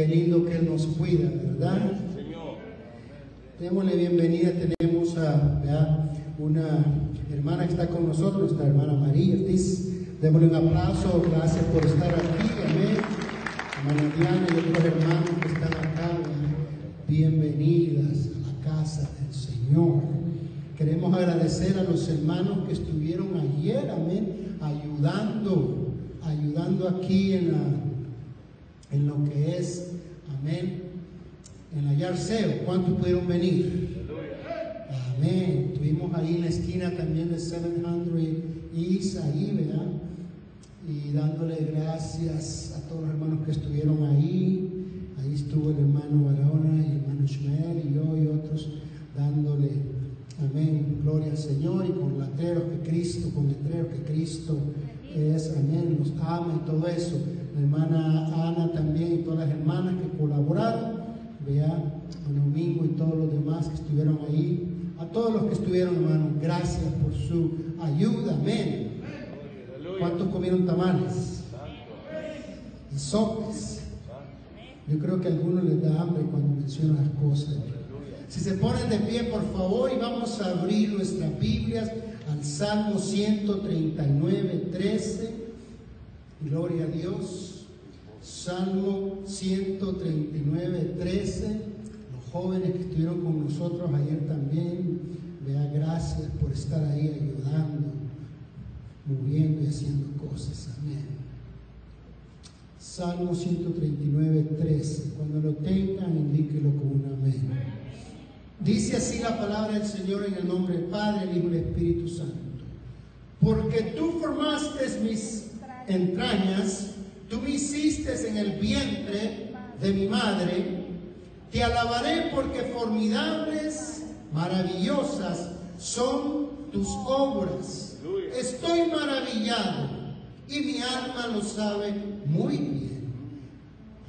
Qué lindo que Él nos cuida, ¿verdad? Démosle bienvenida, tenemos a ¿verdad? una hermana que está con nosotros, nuestra hermana María Ortiz. Démosle un aplauso, gracias por estar aquí, amén. Hermana Diana y otros hermanos que están acá, bienvenidas a la casa del Señor. Queremos agradecer a los hermanos que estuvieron ayer, amén, ayudando, ayudando aquí en, la, en lo que es, amén, en la. ¿Cuántos pudieron venir? Amén. Estuvimos ahí en la esquina también de 700 East, ahí, ¿verdad? Y dándole gracias a todos los hermanos que estuvieron ahí. Ahí estuvo el hermano Barahona y el hermano Ishmael y yo y otros dándole, amén, gloria al Señor y con letreros que Cristo, con letreros que Cristo es, amén, los ama y todo eso. La hermana Ana también y todas las hermanas que colaboraron, vea, a Domingo y todos los demás que estuvieron ahí. A todos los que estuvieron, hermano, gracias por su ayuda, amén. ¿Cuántos comieron tamales? Y sopes. Yo creo que a algunos les da hambre cuando mencionan las cosas. Si se ponen de pie, por favor, y vamos a abrir nuestras Biblias al Salmo 139, 13. Gloria a Dios. Salmo 139, 13. Los jóvenes que estuvieron con nosotros ayer también, vea gracias por estar ahí ayudando, moviendo y haciendo cosas. Amén. Salmo 139, 13. Cuando lo tengan, indíquelo con un amén. Dice así la palabra del Señor en el nombre del Padre, el Hijo y Espíritu Santo. Porque tú formaste mis entrañas, tú me hiciste en el vientre de mi madre. Te alabaré porque formidables, maravillosas son tus obras. Estoy maravillado y mi alma lo sabe muy bien.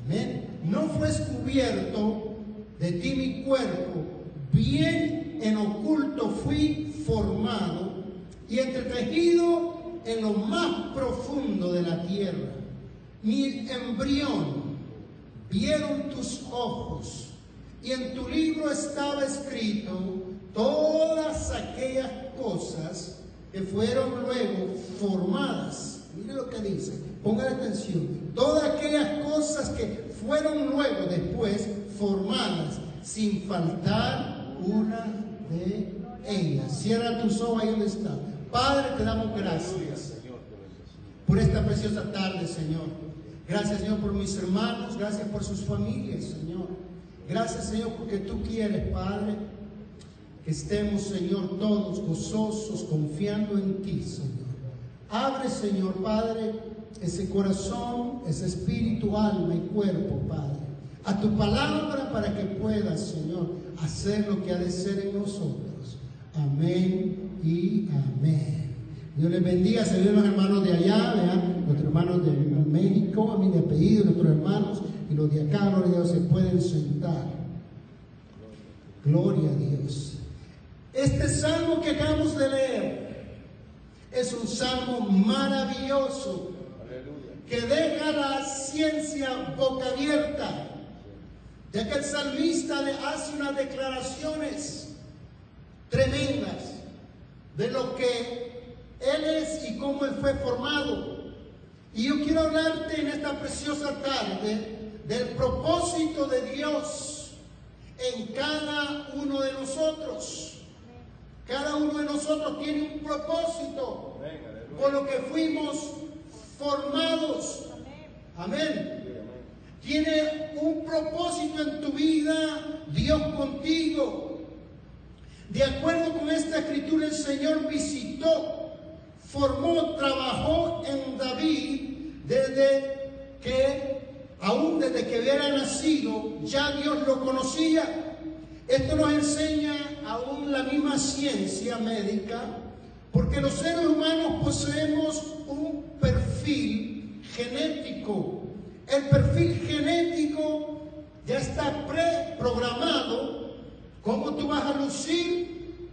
Amén. No fue descubierto de ti mi cuerpo, bien en oculto fui formado y entretejido en lo más profundo de la tierra. Mi embrión vieron tus ojos y en tu libro estaba escrito todas aquellas cosas que fueron luego formadas. Mire lo que dice, pongan atención. Todas aquellas cosas que fueron luego después formadas, sin faltar una de ellas. Cierra tus ojos ahí donde está. Padre, te damos gracias por esta preciosa tarde, Señor. Gracias, Señor, por mis hermanos. Gracias por sus familias, Señor. Gracias, Señor, porque tú quieres, Padre, que estemos, Señor, todos gozosos, confiando en ti, Señor. Abre, Señor Padre, ese corazón, ese espíritu, alma y cuerpo, Padre, a tu palabra para que puedas, Señor, hacer lo que ha de ser en nosotros. Amén y amén. Dios les bendiga, ven los hermanos de allá, vean, nuestros hermanos de México, a mí de apellido, nuestros hermanos, y los de acá, gloria a Dios, se pueden sentar. Gloria a Dios. Este salmo que acabamos de leer es un salmo maravilloso que deja la ciencia boca abierta, ya que el salmista le hace unas declaraciones tremendas de lo que él es y cómo él fue formado. Y yo quiero hablarte en esta preciosa tarde del propósito de Dios en cada uno de nosotros. Cada uno de nosotros tiene un propósito por lo que fuimos formados. Amén. Tiene un propósito en tu vida, Dios contigo. De acuerdo con esta escritura, el Señor visitó, formó, trabajó en David desde que, aún desde que hubiera nacido, ya Dios lo conocía. Esto nos enseña aún la misma ciencia médica, porque los seres humanos poseemos un perfil genético. El perfil genético ya está preprogramado, cómo tú vas a lucir,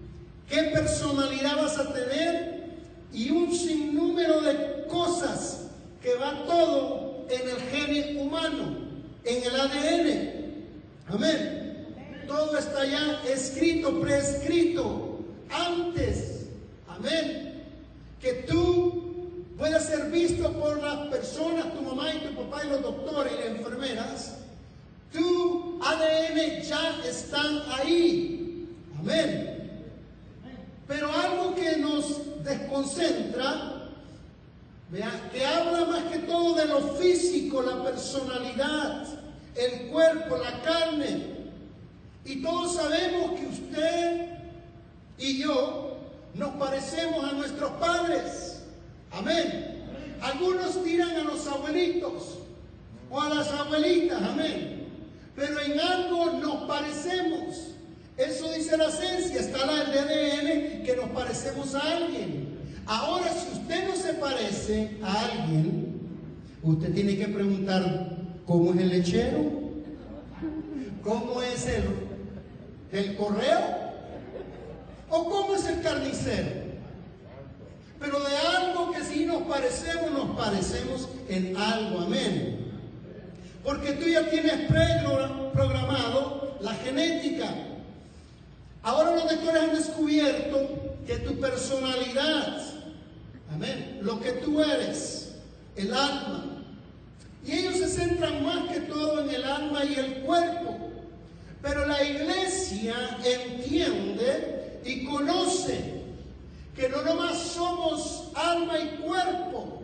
qué personalidad vas a tener y un sinnúmero de cosas que va todo en el gen humano. en el ADN. Amén. Todo está ya escrito, prescrito, antes. Amén. Que tú puedas ser visto por las personas, tu mamá y tu papá y los doctores y las enfermeras. Tu ADN ya están ahí. Amén. Pero algo que nos desconcentra Vea, que habla más que todo de lo físico, la personalidad, el cuerpo, la carne. Y todos sabemos que usted y yo nos parecemos a nuestros padres. Amén. Algunos tiran a los abuelitos o a las abuelitas. Amén. Pero en algo nos parecemos. Eso dice la esencia. Está la ADN que nos parecemos a alguien. Ahora, si usted no se parece a alguien, usted tiene que preguntar cómo es el lechero, cómo es el, el correo o cómo es el carnicero. Pero de algo que si nos parecemos, nos parecemos en algo, amén. Porque tú ya tienes programado la genética. Ahora los doctores han descubierto que tu personalidad Amén. Lo que tú eres, el alma. Y ellos se centran más que todo en el alma y el cuerpo. Pero la iglesia entiende y conoce que no nomás somos alma y cuerpo,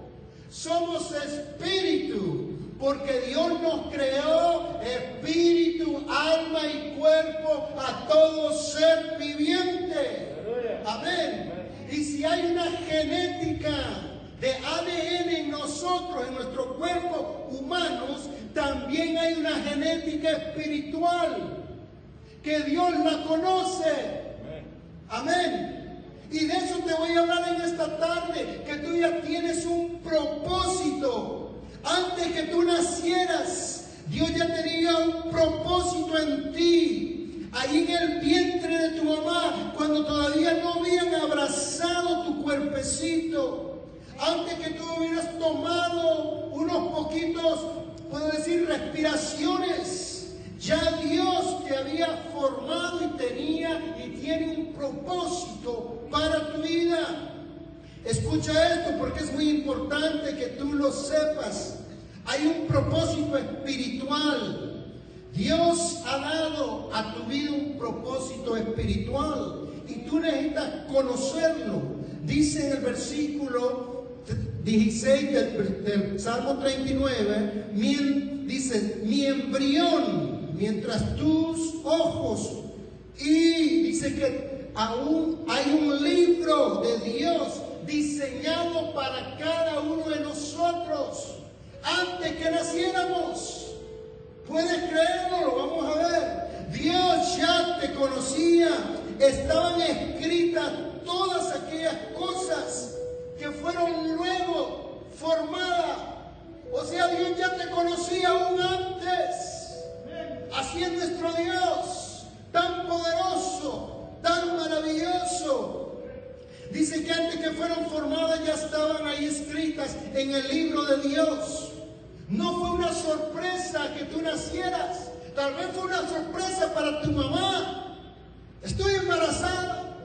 somos espíritu, porque Dios nos creó espíritu, alma y cuerpo a todo ser viviente. Amén. Y si hay una genética de ADN en nosotros, en nuestro cuerpo humanos, también hay una genética espiritual que Dios la conoce. Amén. Y de eso te voy a hablar en esta tarde, que tú ya tienes un propósito. Antes que tú nacieras, Dios ya tenía un propósito en ti. Ahí en el vientre de tu mamá, cuando todavía no habían abrazado tu cuerpecito, antes que tú hubieras tomado unos poquitos, puedo decir, respiraciones, ya Dios te había formado y tenía y tiene un propósito para tu vida. Escucha esto porque es muy importante que tú lo sepas. Hay un propósito espiritual Dios ha dado a tu vida un propósito espiritual y tú necesitas conocerlo. Dice en el versículo 16 del, Salmo 39, dice, mi embrión, mientras tus ojos, y dice que aún hay un libro de Dios diseñado para cada uno de nosotros antes que naciéramos. ¿Puedes creerlo? Lo vamos a ver. Dios ya te conocía. Estaban escritas todas aquellas cosas que fueron luego formadas. O sea, Dios ya te conocía aún antes. Así es nuestro Dios, tan poderoso, tan maravilloso. Dice que antes que fueron formadas ya estaban ahí escritas en el libro de Dios. No fue una sorpresa que tú nacieras. Tal vez fue una sorpresa para tu mamá. Estoy embarazada.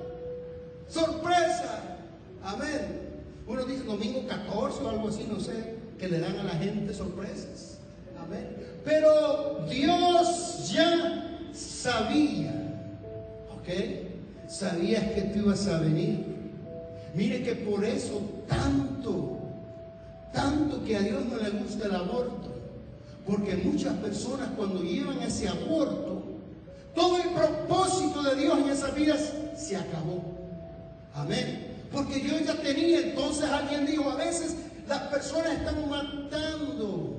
Sorpresa. Amén. Uno dice domingo 14 o algo así, no sé, que le dan a la gente sorpresas. Amén. Pero Dios ya sabía. ¿Ok? Sabías que tú ibas a venir. Mire que por eso tanto tanto que a Dios no le gusta el aborto. Porque muchas personas cuando llevan ese aborto, todo el propósito de Dios en esas vidas se acabó. Amén. Porque Dios ya tenía, entonces alguien dijo, a veces las personas están matando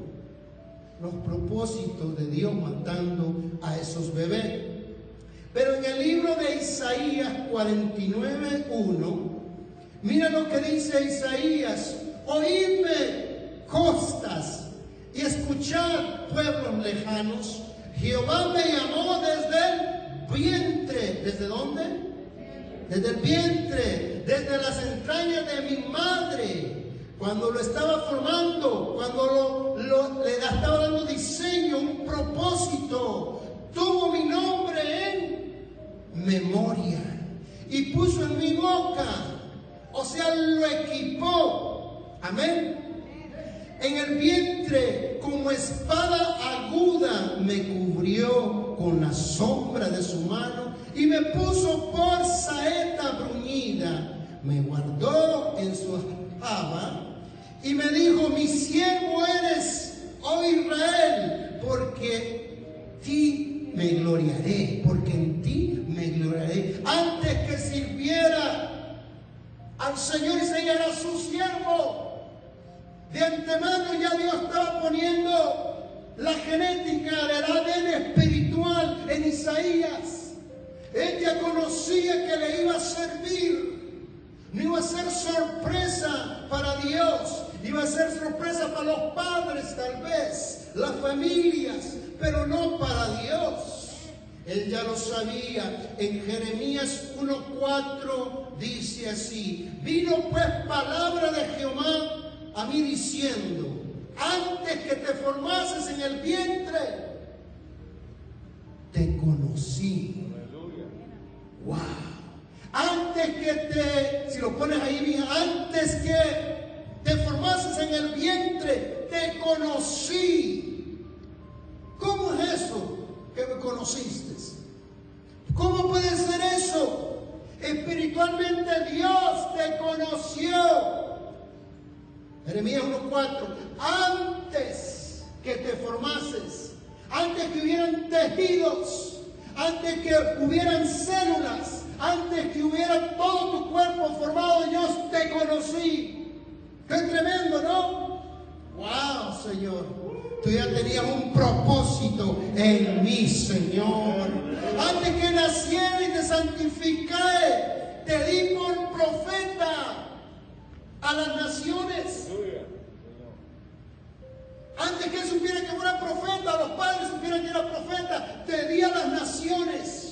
los propósitos de Dios, matando a esos bebés. Pero en el libro de Isaías 49.1, mira lo que dice Isaías Oídme, costas, y escuchad, pueblos lejanos. Jehová me llamó desde el vientre. ¿Desde dónde? Desde el vientre, desde las entrañas de mi madre. Cuando lo estaba formando, cuando lo, le estaba dando diseño, un propósito. Tuvo mi nombre en memoria y puso en mi boca, o sea, lo equipó. Amén. En el vientre, como espada aguda, me cubrió con la sombra de su mano y me puso por saeta bruñida. Me guardó en su java y me dijo, mi siervo eres, oh Israel, porque ti me gloriaré, porque en ti me gloriaré. Antes que sirviera al Señor y era su siervo, de antemano ya Dios estaba poniendo la genética del ADN espiritual en Isaías. Ella conocía que le iba a servir. No iba a ser sorpresa para Dios. Iba a ser sorpresa para los padres tal vez, las familias, pero no para Dios. Él ya lo sabía. En Jeremías 1.4 dice así, vino pues palabra de Jehová a mí diciendo, antes que te formases en el vientre, si lo pones ahí bien, antes que te formases en el vientre, te conocí. ¿Cómo es eso que me conociste? ¿Cómo puede ser eso? Espiritualmente Dios te conoció. Jeremías 1.4. Antes que te formases, antes que hubieran tejidos, antes que hubieran células, antes que hubiera todo tu cuerpo formado, Dios te conocí. Qué tremendo, ¿no? Wow, Señor. Tú ya tenías un propósito en mí, Señor. Antes que naciera y te santificé, te di por profeta a las naciones. Antes que supiera que fuera profeta, los padres supieran que era profeta, te di a las naciones.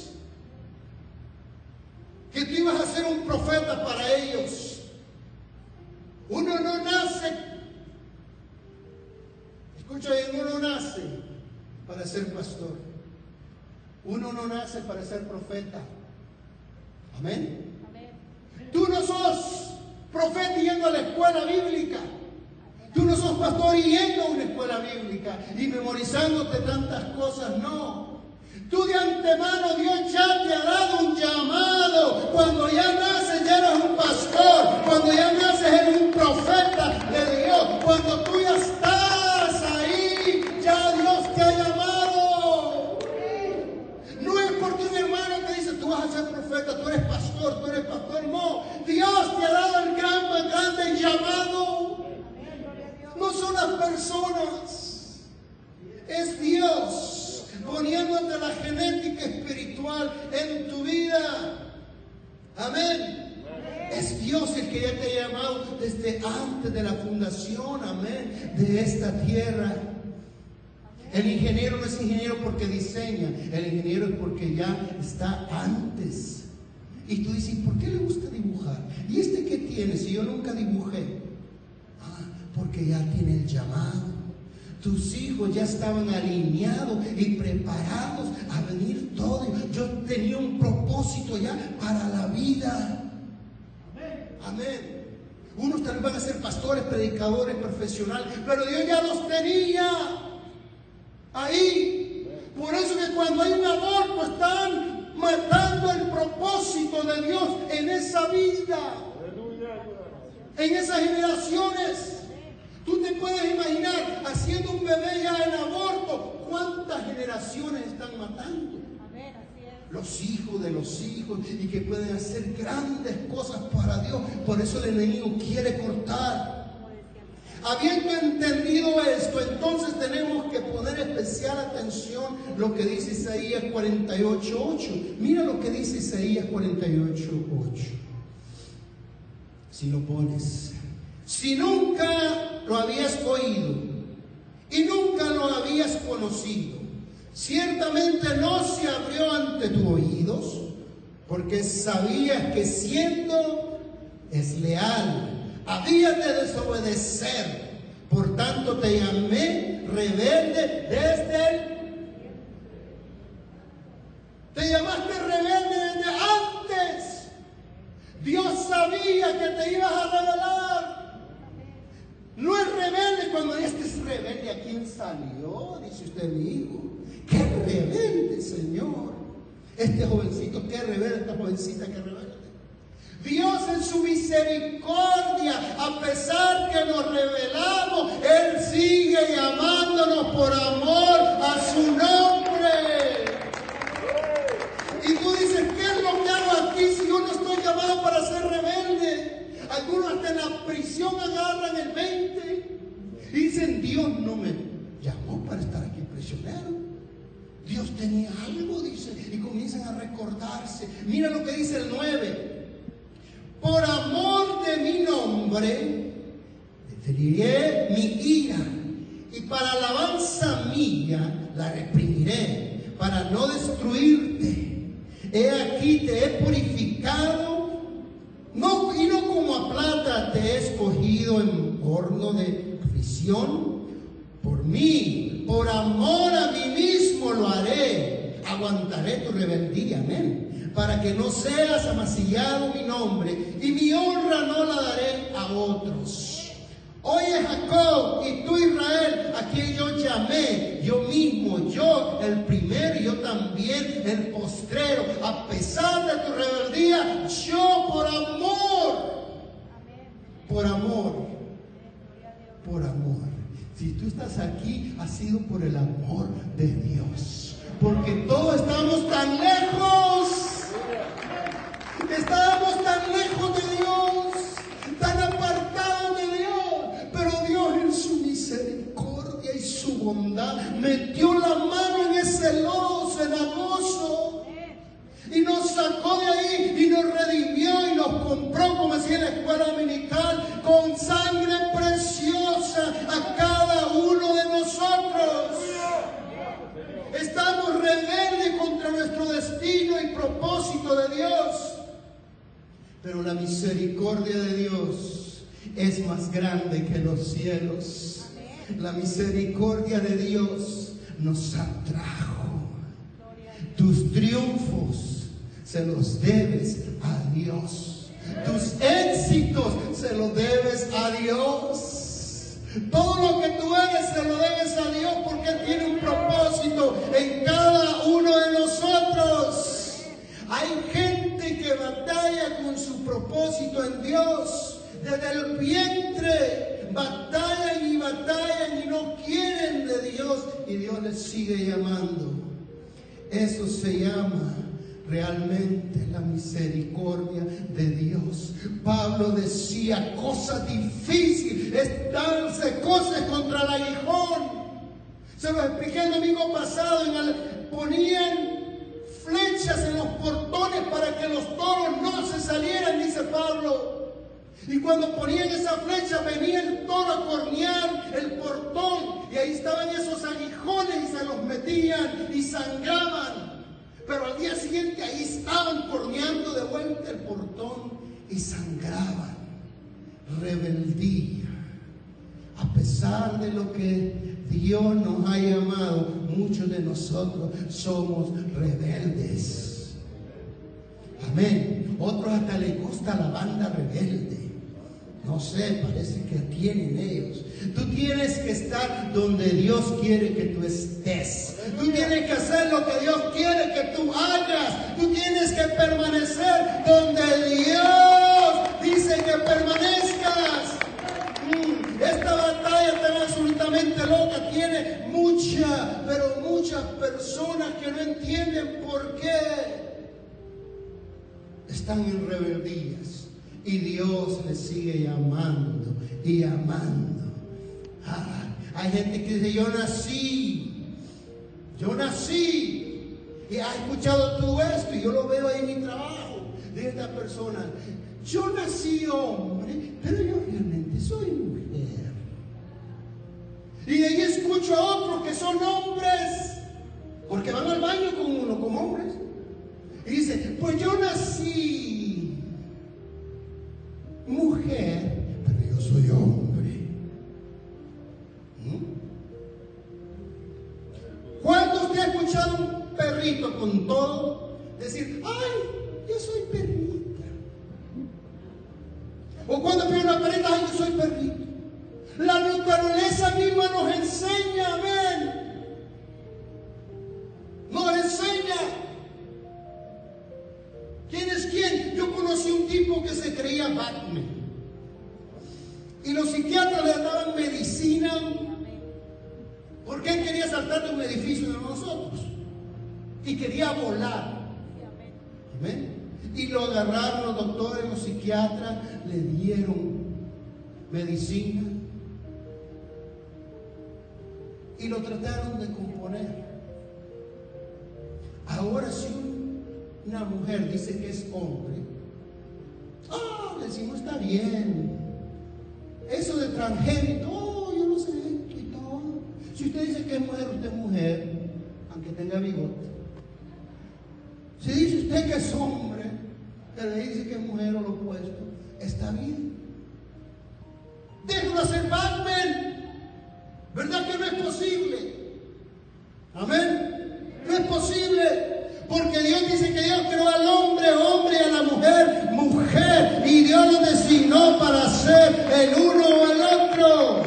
Que tú ibas a ser un profeta para ellos. Uno no nace, escucha bien, uno no nace para ser pastor. Uno no nace para ser profeta. Amén. Tú no sos profeta yendo a la escuela bíblica. Tú no sos pastor yendo a una escuela bíblica y memorizándote tantas cosas, no. Tú de antemano Dios ya te ha dado un llamado. Cuando ya naces ya eres un pastor. Cuando ya naces eres un profeta de Dios. Cuando tú ya estás ahí, ya Dios te ha llamado. No es porque un hermano te dice, tú vas a ser profeta, tú eres pastor, tú eres pastor. No, Dios te ha dado el gran, grande llamado. No son las personas, es Dios poniéndote la genética espiritual en tu vida. Amén. Es Dios el que ya te ha llamado desde antes de la fundación, amén, de esta tierra. El ingeniero no es ingeniero porque diseña, el ingeniero es porque ya está antes. Y tú dices, ¿por qué le gusta dibujar? ¿Y este qué tiene si yo nunca dibujé? Ah, porque ya tiene el llamado. Tus hijos ya estaban alineados y preparados a venir todo. Yo tenía un propósito ya para la vida. Amén. Unos tal vez van a ser pastores, predicadores, profesionales, pero Dios ya los tenía ahí. Por eso que cuando hay un aborto están matando el propósito de Dios en esa vida, en esas generaciones. Tú te puedes imaginar haciendo un bebé ya en aborto, cuántas generaciones están matando. Los hijos de los hijos y que pueden hacer grandes cosas para Dios. Por eso el enemigo quiere cortar. Habiendo entendido esto, entonces tenemos que poner especial atención lo que dice Isaías 48.8. Mira lo que dice Isaías 48.8. Si lo pones. Si nunca lo habías oído y nunca lo habías conocido, ciertamente no se abrió ante tus oídos, porque sabías que siendo es leal, habías de desobedecer, Por tanto te llamé rebelde desde el... Te llamaste rebelde desde antes. Dios sabía que te ibas a revelar. Cuando este es rebelde. ¿A quién salió? Dice usted mi hijo. Qué rebelde, Señor. Este jovencito, qué rebelde, esta jovencita, qué rebelde. Dios en su misericordia, a pesar que nos revelamos, Él sigue llamándonos por amor a su nombre. Y tú dices, ¿qué es lo que hago aquí si yo no estoy llamado para ser rebelde? Algunos hasta en la prisión agarran el 20 y dicen, Dios no me llamó para estar aquí prisionero. Dios tenía algo, dice, y comienzan a recordarse. Mira lo que dice el 9 por amor de mi nombre, deteneré mi ira y para alabanza mía la reprimiré para no destruirte. He aquí te he purificado no, y no como a plata te he escogido en horno de Por mí, por amor a mí mismo lo haré. Aguantaré tu rebeldía. Amén para que no seas amasillado mi nombre, y mi honra no la daré a otros. Oye Jacob y tú Israel, a quien yo llamé, yo mismo, yo el primero y yo también el postrero, a pesar de tu rebeldía, yo por amor, por amor, por amor. Si tú estás aquí, ha sido por el amor de Dios. Porque todos estamos tan lejos Estábamos tan lejos de Dios, tan apartados de Dios, pero Dios en su misericordia y su bondad metió la mano en ese lodo cenagoso y nos sacó de ahí y nos redimió y nos compró, como decía la escuela dominical, propósito de Dios. Pero la misericordia de Dios es más grande que los cielos. La misericordia de Dios nos atrajo. Tus triunfos se los debes a Dios. Tus éxitos se los debes a Dios. Todo lo que tú eres se lo debes a Dios porque tiene un propósito en cada uno de nosotros. Hay gente que batalla con su propósito en Dios. Desde el vientre batallan y batallan y no quieren de Dios y Dios les sigue llamando. Eso se llama realmente la misericordia de Dios. Pablo decía, cosas difíciles, estarse cosas contra el aguijón. Se lo expliqué el domingo pasado, en el, ponían flechas en los portones para que los toros no se salieran, dice Pablo. Y cuando ponían esa flecha venía el toro a cornear el portón y ahí estaban esos aguijones y se los metían y sangraban. Pero al día siguiente ahí estaban corneando de vuelta el portón y sangraban. Rebeldía. A pesar de lo que Dios nos ha llamado, muchos de nosotros somos rebeldes. Amén. Otros hasta les gusta la banda rebelde. No sé, parece que tienen ellos. Tú tienes que estar donde Dios quiere que tú estés. Tú tienes que hacer lo que Dios quiere que tú hagas. Tú tienes que permanecer donde Dios dice que permanezcas. Mm, esta batalla absolutamente loca tiene mucha, pero muchas personas que no entienden por qué están en rebeldías. Y Dios les sigue llamando y amando. Ah, hay gente que dice, yo nací, yo nací. Y ha escuchado todo esto y yo lo veo ahí en mi trabajo de esta persona. Yo nací hombre, pero yo realmente soy mujer. Y de ahí escucho a otros que son hombres, porque van al baño con uno, como hombres. Y dice, pues yo nací mujer, pero yo soy hombre. ¿Mm? ¿Cuánto usted ha escuchado un perrito con todo decir, ay, yo soy perrita? ¿O cuando pide una perrita, ay, yo soy perrito? La naturaleza misma nos enseña, amén. Nos enseña. ¿Quién es quién? Yo conocí un tipo que se creía Batman. Y los psiquiatras le daban medicina porque él quería saltar de un edificio de nosotros. Y quería volar. Amén. Y lo agarraron los doctores, los psiquiatras, le dieron medicina. Y lo trataron de componer. Ahora si una mujer dice que es hombre, ah, decimos está bien. Eso de transgénito, oh, yo no sé todo. Si usted dice que es mujer, usted es mujer, aunque tenga bigote. Si dice usted que es hombre, que le dice que es mujer o lo opuesto, está bien. Déjalo hacer Batman. ¿Verdad que no es posible? Amén. No es posible. Porque Dios dice que Dios creó al hombre, hombre, a la mujer, mujer. Y Dios lo designó para ser el uno o el otro.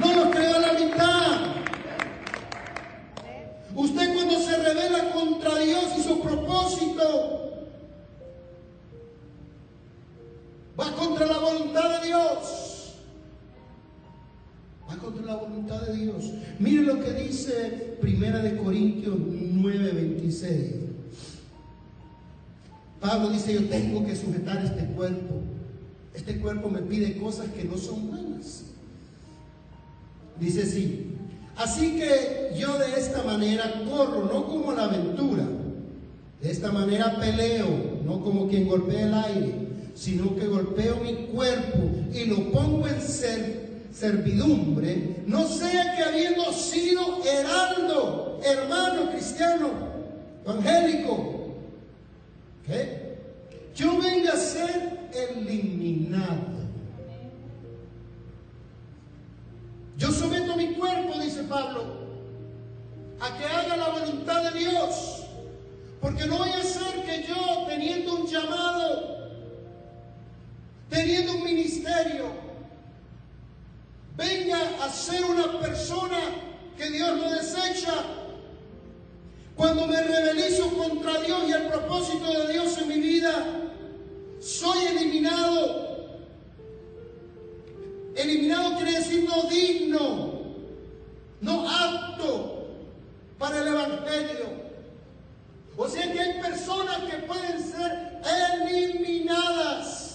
No lo creó a la mitad. Usted cuando se revela contra Dios y su propósito, va contra la voluntad de Dios. Va contra la voluntad de Dios. Mire lo que dice Primera de Corintios 9, 26. Pablo dice, yo tengo que sujetar este cuerpo. Este cuerpo me pide cosas que no son buenas. Dice así, así que yo de esta manera corro, no como la aventura. De esta manera peleo, no como quien golpea el aire, sino que golpeo mi cuerpo y lo pongo en servidumbre, no sea que habiendo sido heraldo, hermano cristiano, evangélico, yo venga a ser eliminado. Yo someto mi cuerpo, dice Pablo, a que haga la voluntad de Dios. Porque no voy a ser que yo, teniendo un llamado, teniendo un ministerio, venga a ser una persona que Dios no desecha. Cuando me rebelizo contra Dios y el propósito de Dios en mi vida, soy eliminado. Eliminado quiere decir no digno, no apto para el Evangelio. O sea que hay personas que pueden ser eliminadas.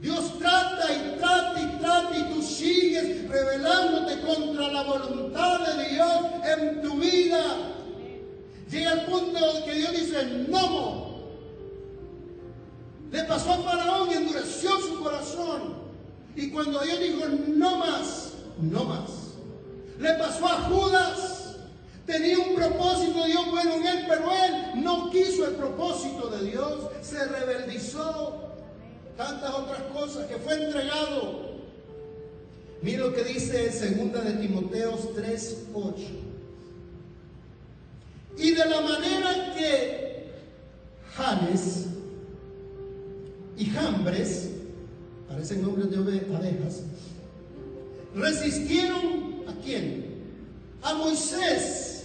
Dios trata y trata y trata y tú sigues rebelándote contra la voluntad de Dios en tu vida. Llega el punto que Dios dice, no, le pasó a Faraón y endureció su corazón. Y cuando Dios dijo, no más, no más. Le pasó a Judas. Tenía un propósito Dios bueno en él, pero él no quiso el propósito de Dios. Se rebeldizó. Tantas otras cosas que fue entregado. Mira lo que dice segunda de Timoteos 3, 8. Y de la manera que Janes y Jambres, parecen nombres de abejas, resistieron a quién? A Moisés.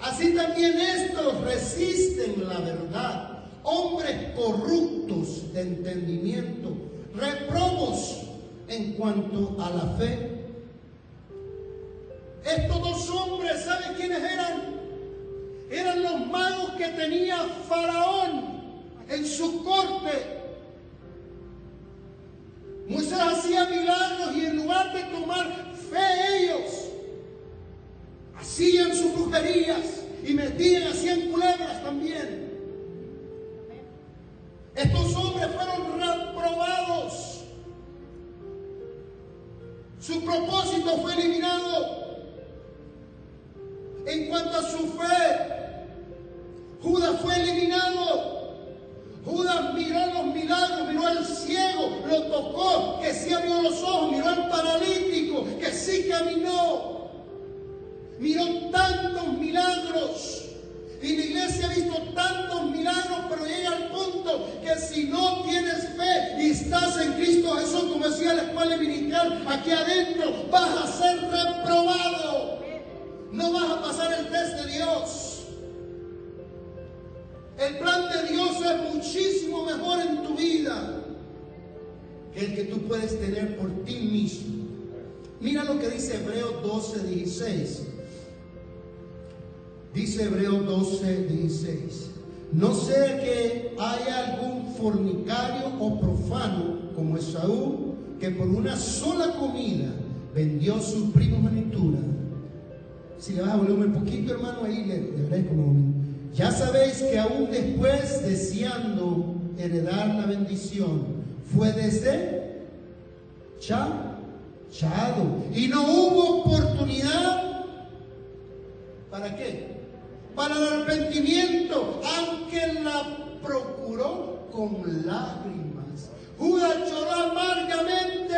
Así también estos resisten la verdad. Hombres corruptos de entendimiento, reprobos en cuanto a la fe. Estos dos hombres, ¿saben quiénes eran? Eran los magos que tenía Faraón en su corte Moisés hacía milagros y en lugar de tomar fe ellos, hacían sus brujerías y metían, hacían culebras también. Estos hombres fueron reprobados. Su propósito fue eliminado. En cuanto a su fe, Judas fue eliminado. Judas miró los milagros, miró al ciego, lo tocó, que sí abrió los ojos, miró al paralítico, que sí caminó. Miró tantos milagros. Porque si no tienes fe y estás en Cristo Jesús, como decía la escuela dominical, aquí adentro vas a ser reprobado. No vas a pasar el test de Dios. El plan de Dios es muchísimo mejor en tu vida que el que tú puedes tener por ti mismo. Mira lo que dice Hebreos 12, 16. Dice Hebreos 12, 16. No sea que haya algún fornicario o profano como Esaú, que por una sola comida vendió su primogenitura. Si le vas a volumen un poquito, hermano, ahí le, le como ya sabéis que aún después, deseando heredar la bendición, fue desde chado y no hubo oportunidad. ¿Para qué? Para el arrepentimiento, aunque la procuró con lágrimas. Judas lloró amargamente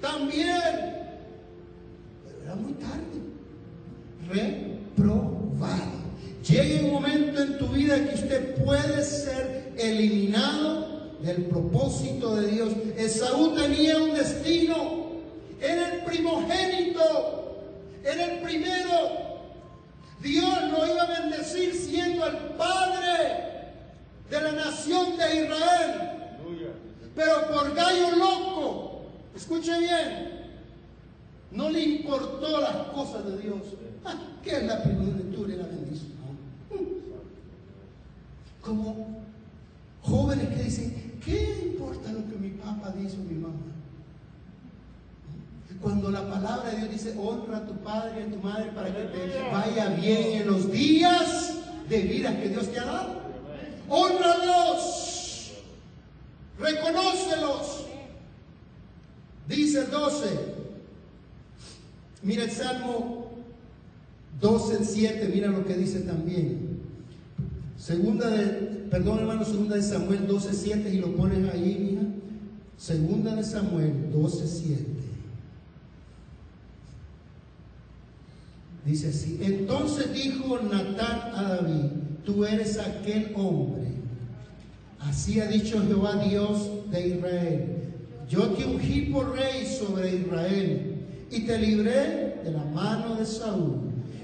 también, pero era muy tarde. Reprobado. Llega un momento en tu vida que usted puede ser eliminado del propósito de Dios. Esaú tenía un destino. Era el primogénito. Era el primero. Dios lo iba a bendecir siendo el padre de la nación de Israel. Pero por gallo loco, escuche bien, no le importó las cosas de Dios. Ah, ¿Qué es la primogenitura y la bendición? como jóvenes que dicen, ¿qué importa lo que mi papá dice o mi mamá? Cuando la palabra de Dios dice, honra a tu padre y a tu madre para que te vaya bien en los días de vida que Dios te ha dado. Honralos, reconócelos. Dice el 12. Mira el Salmo 12, 7, mira lo que dice también. Segunda de, perdón hermano, segunda de Samuel 12.7 y lo ponen ahí, mija. Segunda de Samuel 12.7. Dice así, entonces dijo Natán a David, tú eres aquel hombre. Así ha dicho Jehová Dios de Israel. Yo te ungí por rey sobre Israel y te libré de la mano de Saúl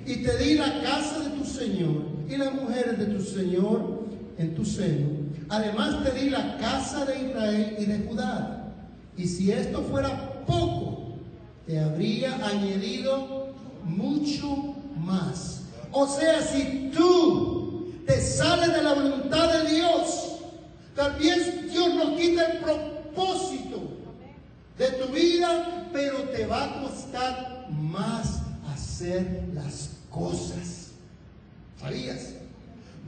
y te di la casa de tu Señor y las mujeres de tu Señor en tu seno. Además te di la casa de Israel y de Judá. Y si esto fuera poco, te habría añadido mucho más. O sea, si tú te sales de la voluntad de Dios, también Dios nos quita el propósito de tu vida, pero te va a costar más hacer las cosas. ¿Sabías?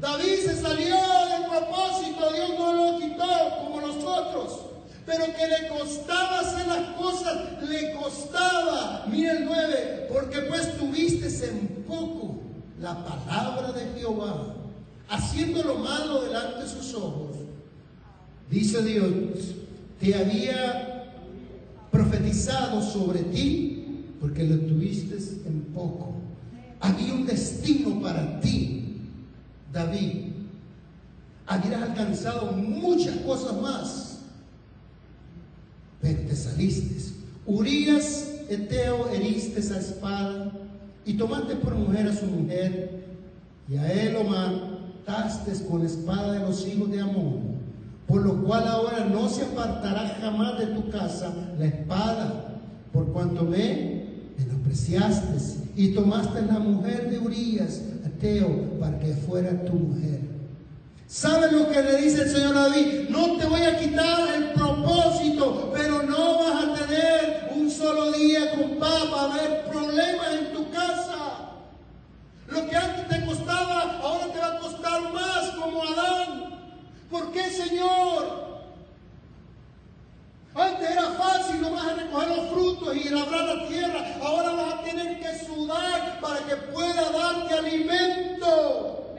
David se salió del propósito, Dios no lo quitó como nosotros. Pero que le costaba hacer las cosas, le costaba. Mira el 9, porque pues tuviste en poco la palabra de Jehová, haciendo lo malo delante de sus ojos. Dice Dios, te había profetizado sobre ti, porque lo tuviste en poco. Había un destino para ti, David. Habías alcanzado muchas cosas más, pero te saliste. Urias, Eteo, heriste esa espada y tomaste por mujer a su mujer y a él lo mataste con la espada de los hijos de Amón. Por lo cual ahora no se apartará jamás de tu casa la espada, por cuanto me menospreciaste y tomaste la mujer de Urias, Ateo, para que fuera tu mujer. ¿Sabes lo que le dice el Señor David? No te voy a quitar el propósito, pero no vas a tener un solo día con papá, a haber problemas en tu casa. Lo que antes te costaba, ahora te va a costar más como Adán. ¿Por qué, Señor? Antes era fácil nomás a recoger los frutos y labrar la tierra. Ahora vas a tener que sudar para que pueda darte alimento.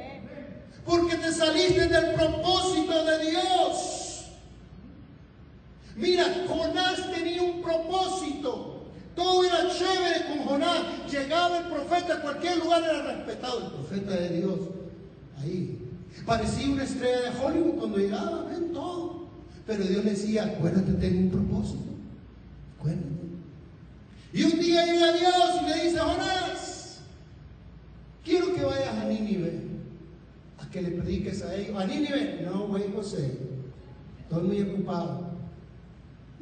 Porque te saliste del propósito de Dios. Mira, Jonás tenía un propósito. Todo era chévere con Jonás. Llegaba el profeta a cualquier lugar, era respetado. El profeta de Dios. Ahí. Parecía una estrella de Hollywood cuando llegaba, ven todo. Pero Dios le decía, acuérdate, tengo un propósito. Acuérdate. Y un día llega Dios y le dice, Jonás, quiero que vayas a Nínive, a que le prediques a ellos. A Nínive, no, güey José, estoy muy ocupado,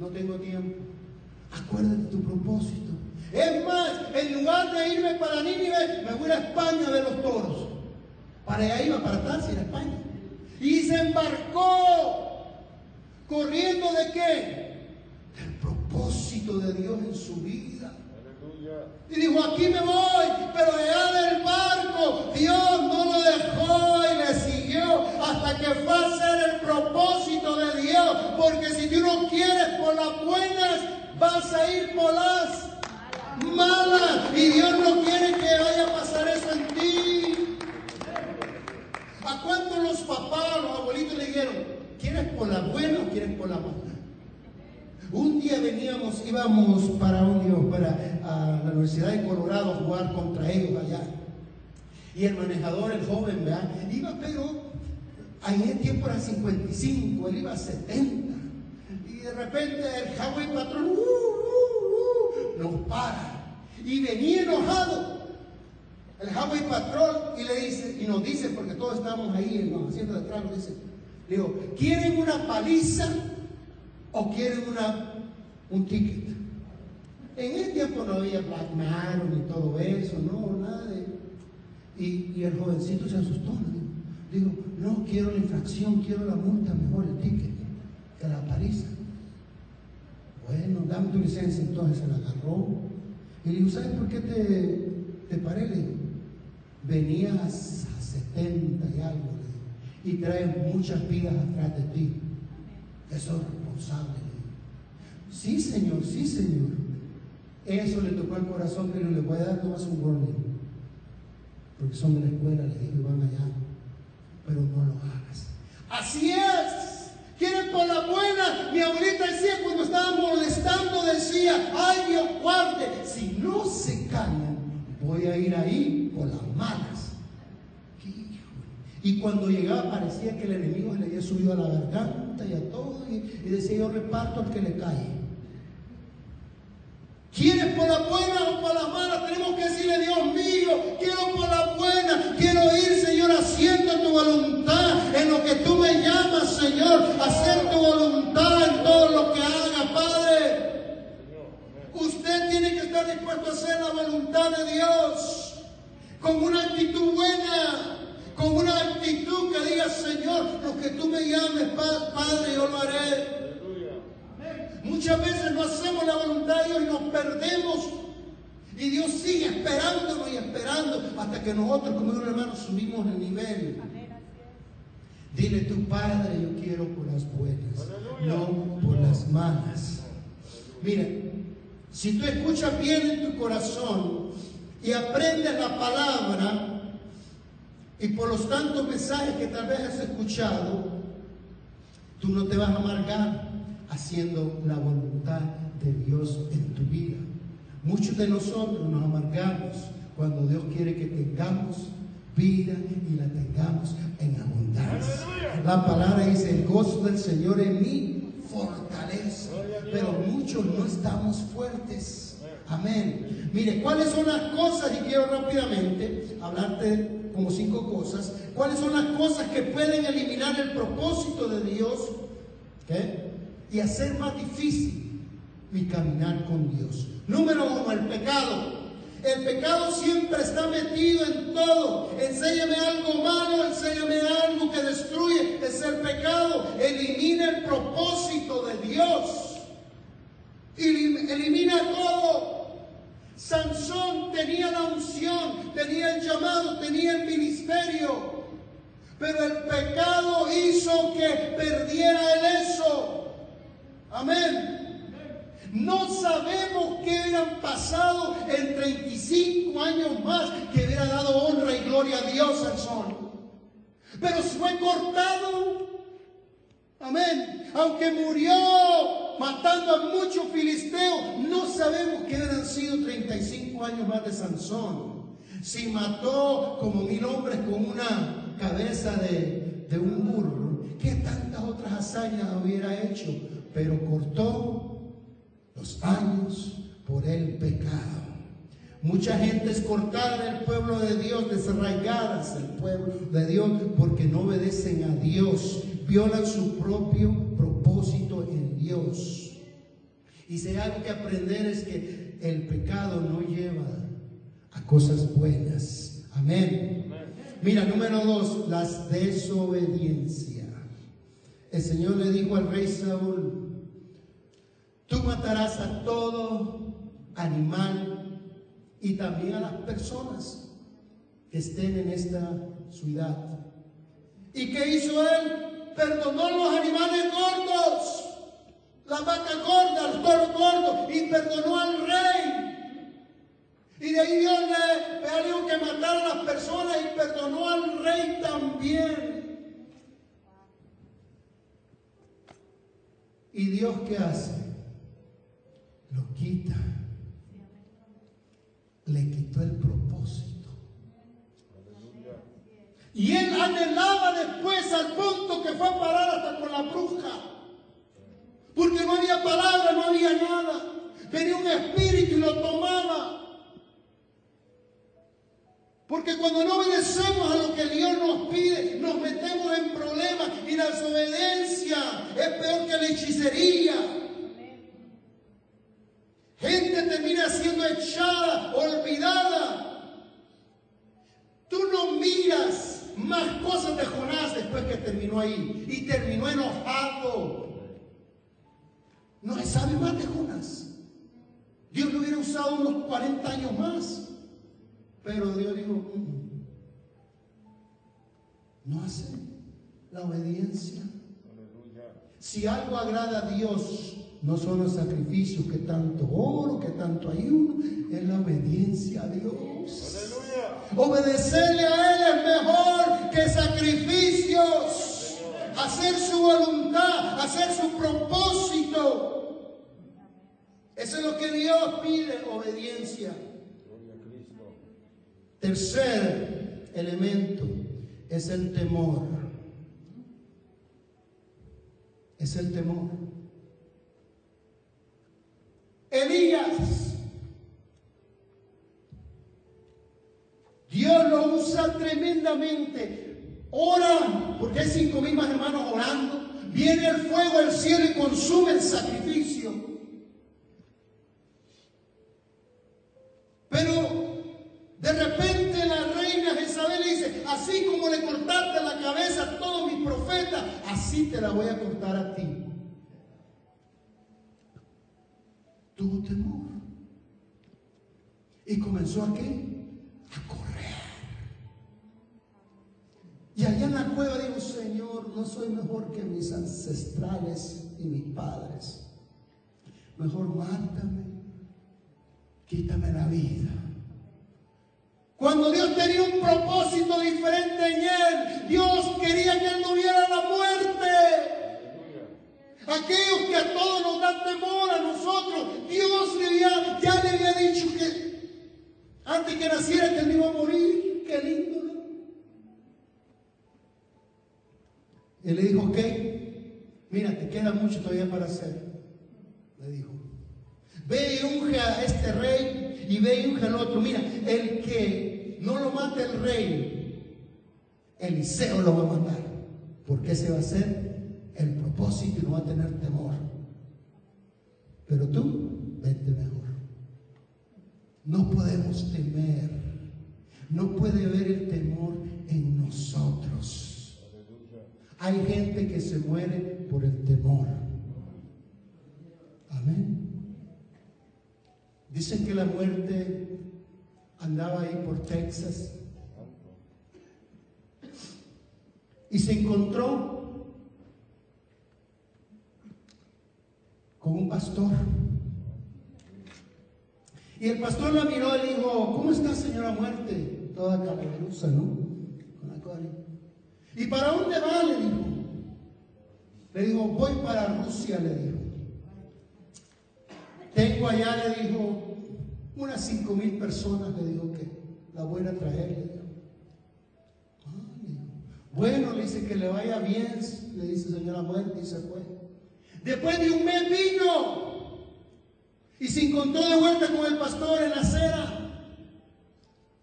no tengo tiempo. Acuérdate de tu propósito. Es más, en lugar de irme para Nínive, me voy a España de los toros. Para allá iba, para Tarsis, a España. Y se embarcó, corriendo de qué? Del propósito de Dios en su vida. Y dijo, aquí me voy, pero allá del barco, Dios no lo dejó hasta que fue a hacer el propósito de Dios. Porque si tú no quieres por las buenas, vas a ir por las malas. Y Dios no quiere que vaya a pasar eso en ti. ¿A cuántos los papás, los abuelitos le dijeron, ¿quieres por la buena o quieres por la mala? Un día veníamos, íbamos para un día, para a la Universidad de Colorado a jugar contra ellos allá. Y el manejador, el joven, ¿verdad? Iba, pero ahí en tiempo era 55, él iba a 70. Y de repente el highway patrón uh, uh, uh, nos para. Y venía enojado el highway patrón y le dice, y nos dice, porque todos estábamos ahí en los asientos de atrás, nos dice, le digo, ¿quieren una paliza o quieren una, un ticket? En ese tiempo no había Black ni todo eso, no, nada de... Y, y el jovencito se asustó, ¿no? Digo, no quiero la infracción, quiero la multa, mejor el ticket que la paliza. Bueno, dame tu licencia, entonces se la agarró. Y le digo, ¿sabes por qué te, te paré? Le digo, venías a 70 y algo, le digo, y traes muchas vidas atrás de ti. Eso es responsable. le digo. Sí, señor, sí, señor. Eso le tocó al corazón, pero le voy a dar nomás un warning. Porque son de la escuela, le digo, y van allá. Pero no lo hagas. Así es. Quieren por la buena. Mi abuelita decía cuando estaba molestando, decía, ay Dios guarde, si no se callan, voy a ir ahí por las malas. Y cuando llegaba parecía que el enemigo le había subido a la garganta y a todo, y, y decía yo reparto al que le cae. ¿Quieres por la buena o por la mala? Tenemos que decirle, Dios mío, quiero por la buena, quiero ir, Señor, haciendo tu voluntad en lo que tú me llamas, Señor, hacer tu voluntad en todo lo que haga, Padre. Usted tiene que estar dispuesto a hacer la voluntad de Dios con una actitud buena, con una actitud que diga, Señor, lo que tú me llames, Padre, yo lo haré. Muchas veces no hacemos la voluntad de Dios y nos perdemos. Y Dios sigue esperándonos y esperando hasta que nosotros, como un hermano, subimos el nivel. Dile tu Padre, yo quiero por las buenas, no por las malas. Mira, si tú escuchas bien en tu corazón y aprendes la palabra, y por los tantos mensajes que tal vez has escuchado, tú no te vas a amargar haciendo la voluntad de Dios en tu vida. Muchos de nosotros nos amargamos cuando Dios quiere que tengamos vida y la tengamos en abundancia. La palabra dice, el gozo del Señor en mí fortaleza, pero muchos no estamos fuertes. Amén. Mire, ¿cuáles son las cosas? Y quiero rápidamente hablarte como cinco cosas. ¿Cuáles son las cosas que pueden eliminar el propósito de Dios? ¿Qué? Y hacer más difícil mi caminar con Dios. Número uno, el pecado. El pecado siempre está metido en todo. Enséñame algo malo, enséñame algo que destruye. Es el pecado. Elimina el propósito de Dios. Elimina todo. Sansón tenía la unción, tenía el llamado, tenía el ministerio. Pero el pecado hizo que perdiera el eso. Amén. No sabemos qué hubieran pasado en 35 años más que hubiera dado honra y gloria a Dios al sol. Pero fue cortado. Amén. Aunque murió matando a muchos filisteos, no sabemos qué hubieran sido 35 años más de Sansón. Si mató como mil hombres con una cabeza de, de un burro, ¿qué tantas otras hazañas hubiera hecho? Pero cortó los años por el pecado. Mucha gente es cortada del pueblo de Dios, desarraigadas del pueblo de Dios, porque no obedecen a Dios, violan su propio propósito en Dios. Y si hay algo que aprender es que el pecado no lleva a cosas buenas. Amén. Mira, número dos, las desobediencia. El Señor le dijo al rey Saúl, tú matarás a todo animal y también a las personas que estén en esta ciudad. ¿Y qué hizo él? Perdonó los animales gordos, la vaca gorda, el toro gordo, y perdonó al rey. Y de ahí le, dijo que matar a las personas y perdonó al rey también. ¿Y Dios qué hace? Lo quita. Le quitó el propósito. Y él anhelaba después al punto que fue a parar hasta con la bruja. Porque no había palabra, no había nada. Venía un espíritu y lo tomaba. Porque cuando no obedecemos a lo que Dios nos pide, nos metemos en problemas y la desobediencia es peor que la hechicería. Gente termina siendo echada, olvidada. Tú no miras más cosas de Jonás después que terminó ahí. Y terminó enojado. No se sabe más de Jonás. Dios lo hubiera usado unos 40 años más. Pero Dios dijo, mm, no hace la obediencia. Si algo agrada a Dios, no son los sacrificios que tanto oro, que tanto ayuno, es la obediencia a Dios. Obedecerle a Él es mejor que sacrificios. Hacer su voluntad, hacer su propósito. Eso es lo que Dios pide, obediencia. Tercer elemento es el temor. Es el temor. Elías. Dios lo usa tremendamente. Ora, porque hay cinco mil hermanos orando. Viene el fuego del cielo y consume el sacrificio. Pero de repente la reina Jezabel dice, así como le cortaste la cabeza a todos mis profetas, así te la voy a cortar a ti. Tuvo temor. Y comenzó a qué? A correr. Y allá en la cueva dijo, Señor, no soy mejor que mis ancestrales y mis padres. Mejor mátame, quítame la vida. Cuando Dios tenía un propósito diferente en él, Dios quería que él no la muerte. Aquellos que a todos nos dan temor a nosotros, Dios le había, ya le había dicho que antes que naciera que él iba a morir. Qué lindo. Y le dijo, ok, mira, te queda mucho todavía para hacer. Le dijo, ve y unge a este rey y ve y unge al otro. Mira, el que no lo mate el rey, Eliseo lo va a matar, porque ese va a el propósito no va a tener temor. Pero tú, vete mejor. No podemos temer. No puede haber el temor en nosotros. Hay gente que se muere por el temor. Amén. Dicen que la muerte andaba ahí por Texas y se encontró con un pastor. Y el pastor la miró y dijo, ¿cómo está señora muerte? Toda caballerosa, ¿no? ¿Y para dónde va? Le dijo. Le dijo, voy para Rusia, le dijo. Tengo allá, le dijo, unas cinco mil personas le dijo que la voy a traer. bueno, le dice que le vaya bien, le dice señora muerte y se fue. Después de un mes vino Y se encontró de vuelta con el pastor en la acera.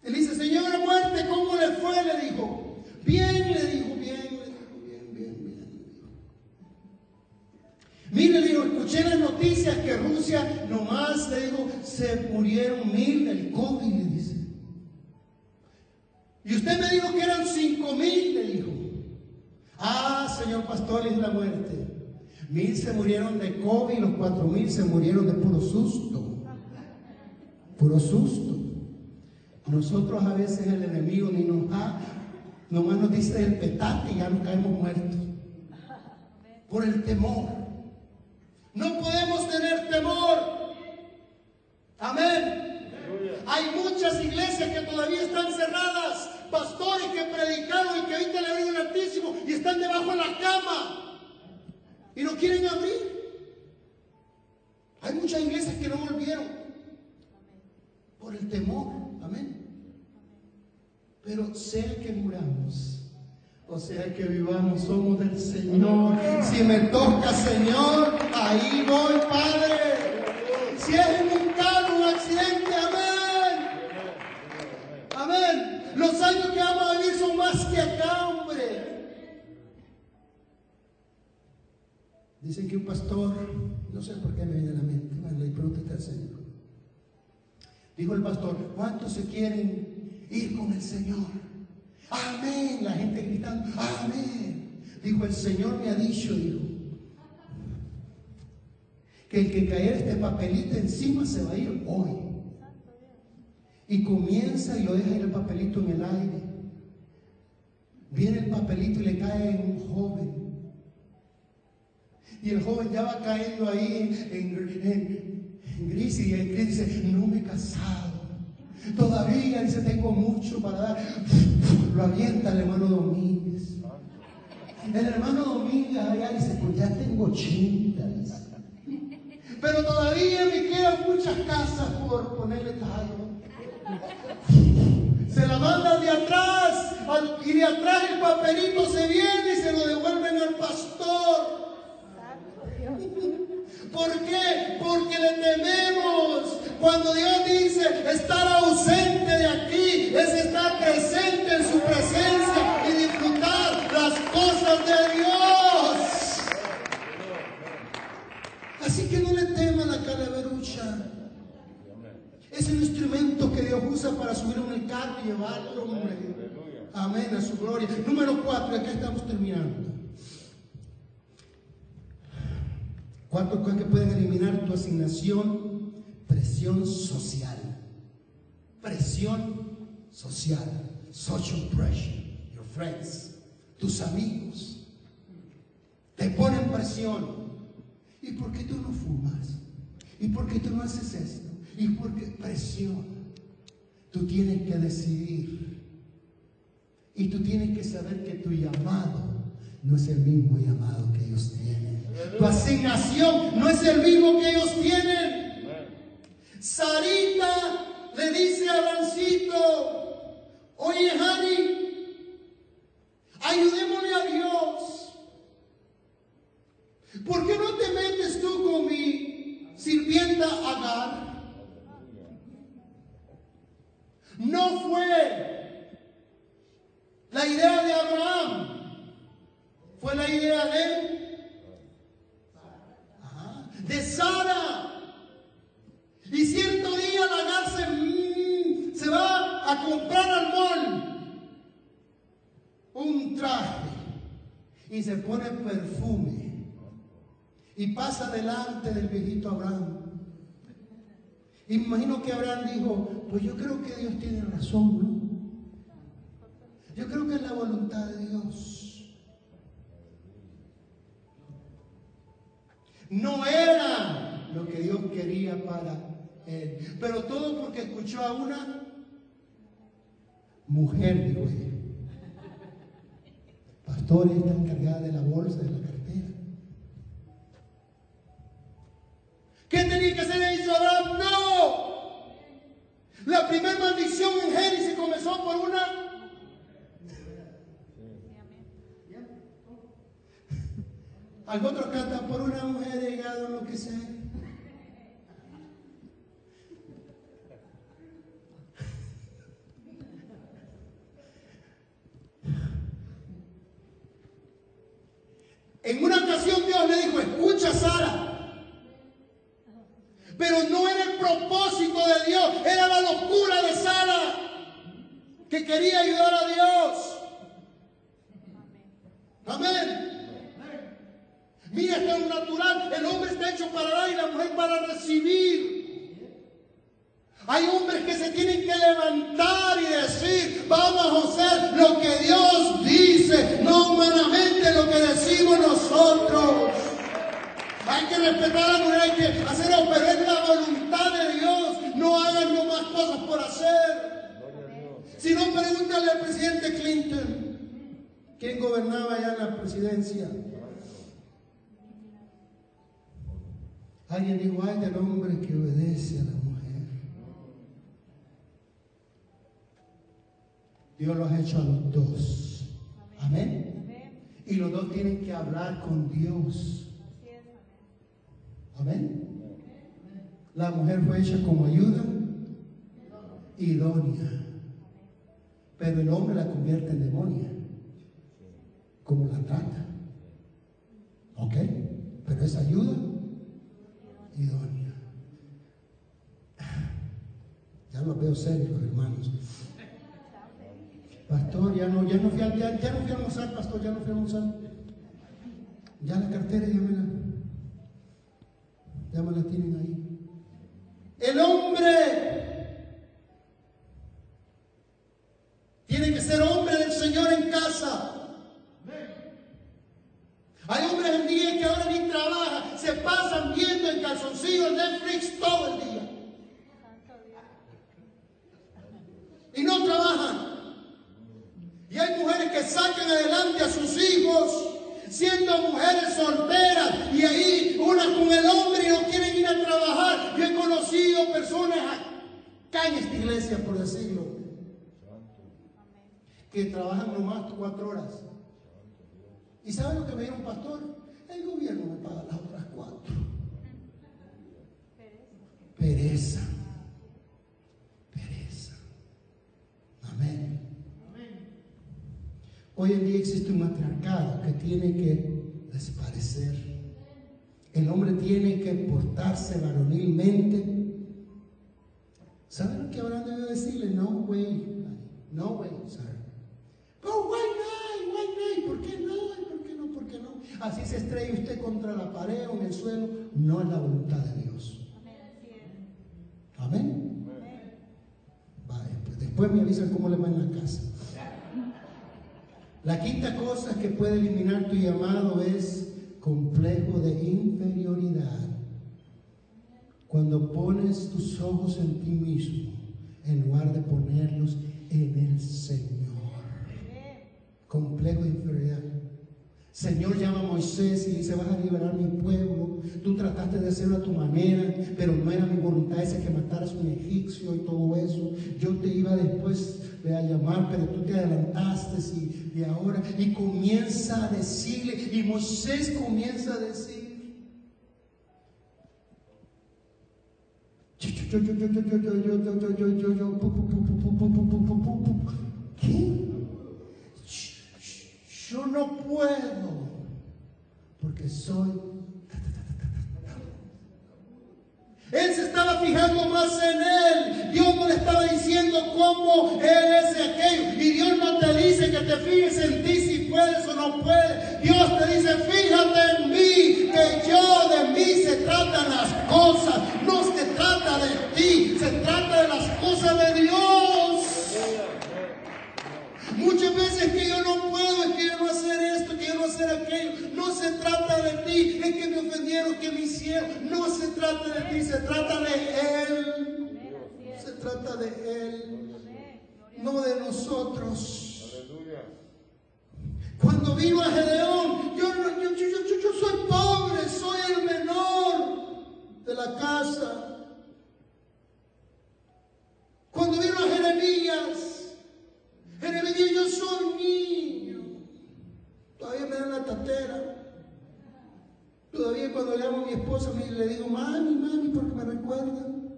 Él dice, señora muerte, ¿cómo le fue? Le dijo. Bien, le dijo, bien, le dijo, bien, bien, bien. Mire, le dijo, escuché las noticias que Rusia nomás, le dijo, se murieron mil del COVID, le dice. Y usted me dijo que eran cinco mil, le dijo. Ah, señor pastor, es la muerte. Mil se murieron de COVID los cuatro mil se murieron de puro susto. Puro susto. Nosotros a veces el enemigo ni nos ha, nomás nos dice el petate y ya nos caemos muertos. Por el temor. No podemos tener temor. Amén. Hay muchas iglesias que todavía están cerradas, pastores que predicaron y que ahorita le abren un altísimo y están debajo de la cama y no quieren abrir. Hay muchas iglesias que no volvieron por el temor. Amén. Pero sea que muramos, o sea que vivamos, somos del Señor. Si me toca, Señor, ahí voy, Padre. Si es en un carro, un accidente, amén. Amén. Los años que vamos Dicen que un pastor, no sé por qué me viene a la mente, bueno, le pregunté al Señor. Dijo el pastor, ¿cuántos se quieren ir con el Señor? Amén. La gente gritando, amén. Dijo, el Señor me ha dicho, dijo, que el que cayera este papelito encima se va a ir hoy. Y comienza y lo deja el papelito en el aire. Viene el papelito y le cae en un joven. Y el joven ya va cayendo ahí en, gris y en gris dice, no me he casado. Todavía dice, tengo mucho para dar. Lo avienta el hermano Domínguez. El hermano Domínguez allá dice, pues ya tengo 80. Dice. Pero todavía me quedan muchas casas por ponerle tallo. Se la mandan de atrás y de atrás el papelito se viene y se lo devuelven al pastor. ¿Por qué? Porque le tememos. Cuando Dios dice estar ausente de aquí es estar presente en su presencia y disfrutar las cosas de Dios. Así que no le tema la calaverucha. Es el instrumento que Dios usa para subir en el carro y llevarlo. Amén, a su gloria. Número cuatro, acá estamos terminando. Cuatro cosas que pueden eliminar tu asignación, presión social. Presión social. Social pressure. Your friends. Tus amigos. Te ponen presión. ¿Y por qué tú no fumas? ¿Y por qué tú no haces esto? ¿Y por qué presión? Tú tienes que decidir. Y tú tienes que saber que tu llamado no es el mismo llamado que ellos tienen. Tu asignación no es el mismo que ellos tienen. Sarita le dice a Abrancito, oye, Hani, ayudémosle a Dios. ¿Por qué no te metes tú con mi sirvienta Agar? No fue la idea de Abraham, fue la idea de, Ajá, de Sara. Y cierto día la Agar se, mm, se va a comprar al mall un traje y se pone perfume y pasa delante del viejito Abraham. Imagino que Abraham dijo, pues yo creo que Dios tiene razón, ¿no? Yo creo que es la voluntad de Dios. No era lo que Dios quería para él. Pero todo porque escuchó a una mujer, dijo ella. Pastor, está encargada de la bolsa, de la que se le hizo a Abraham, no. La primera maldición en Génesis comenzó por una Algunos cantan por una mujer he llegado a lo que sea. En una ocasión Dios le dijo, escucha Sara, pero no era el propósito de Dios, era la locura de Sara, que quería ayudar a Dios. Amén. Mira, esto es natural. El hombre está hecho para dar y la mujer para recibir. Hay hombres que se tienen que levantar y decir, vamos a hacer lo que Dios dice, no humanamente lo que decimos nosotros. Hay que respetar a la mujer, hay que es la voluntad de Dios. No hagan más cosas por hacer. Si no, pregúntale al presidente Clinton, ¿quién gobernaba allá en la presidencia? Alguien dijo, ay del hombre que obedece a la mujer. Dios los ha hecho a los dos. Amén. Y los dos tienen que hablar con Dios. Amén. La mujer fue hecha como ayuda idónea. Pero el hombre la convierte en demonia. Como la trata. ¿Ok? Pero es ayuda idónea. Ya lo veo serio los hermanos. Pastor, ya no, ya no fui a, ya, ya no fui a almorzar, pastor, ya no fui a almorzar. Ya la cartera ya me ya me la tienen ahí. El hombre tiene que ser hombre del Señor en casa. Hay hombres en día que ahora ni trabajan, se pasan viendo en calzoncillos Netflix todo el día. Y no trabajan. Y hay mujeres que sacan adelante a sus hijos siendo mujeres solteras y ahí una con el hombre y no quieren ir a trabajar. Yo he conocido personas acá en esta iglesia, por decirlo, que trabajan nomás cuatro horas. ¿Y saben lo que me dijo un pastor? El gobierno me paga las otras cuatro. Pereza. Amén. Hoy en día existe un matriarcado que tiene que desaparecer. El hombre tiene que portarse varonilmente. ¿Saben lo que habrán de decirle? No way, no way, sir. Oh, why not? Why not? ¿Por qué no? ¿Por qué no? ¿Por qué no? Así se estrella usted contra la pared o en el suelo. No es la voluntad de Dios. Amén. Vale, pues después me avisan cómo le va en la casa. La quinta cosa que puede eliminar tu llamado es complejo de inferioridad. Cuando pones tus ojos en ti mismo en lugar de ponerlos en el Señor. Complejo de inferioridad. Señor llama a Moisés y dice, vas a liberar mi pueblo. Tú trataste de hacerlo a tu manera, pero no era mi voluntad esa que mataras un egipcio y todo eso. Yo te iba después a llamar, pero tú te adelantaste y, y ahora, y comienza a decirle, y Moisés comienza a decir, ¿Qué? No puedo, porque soy... Él se estaba fijando más en él. Dios no le estaba diciendo cómo él es aquello. Y Dios no te dice que te fijes en ti si puedes o no puedes. Dios te dice, fíjate en mí, que yo de mí se tratan las cosas. No se trata de ti, se trata de las cosas de Dios. Muchas veces que yo no puedo, es que yo no hacer esto, que yo no hacer aquello. No se trata de ti, es que me ofendieron, que me hicieron. No se trata de ti, se trata de Él. Se trata de Él, Cuando vino a Gedeón, yo, yo, yo, yo soy pobre, soy el menor de la casa. Cuando vino a Jeremías, Jeremías, yo soy niño. Todavía me dan la tatera. Todavía cuando le llamo a mi esposa me, le digo, mami, mami, porque me recuerdan.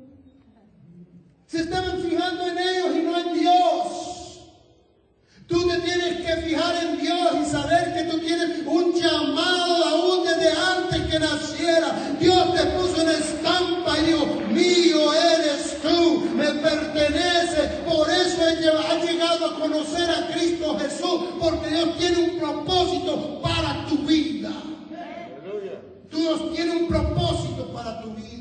Se estaban fijando en ellos y no en Dios. Tú te tienes que fijar en Dios y saber que tú tienes un llamado aún desde antes que naciera. Dios te puso una estampa y dijo, mío eres tú, me pertenece. Por eso has llegado a conocer a Cristo Jesús, porque Dios tiene un propósito para tu vida. Dios tiene un propósito para tu vida.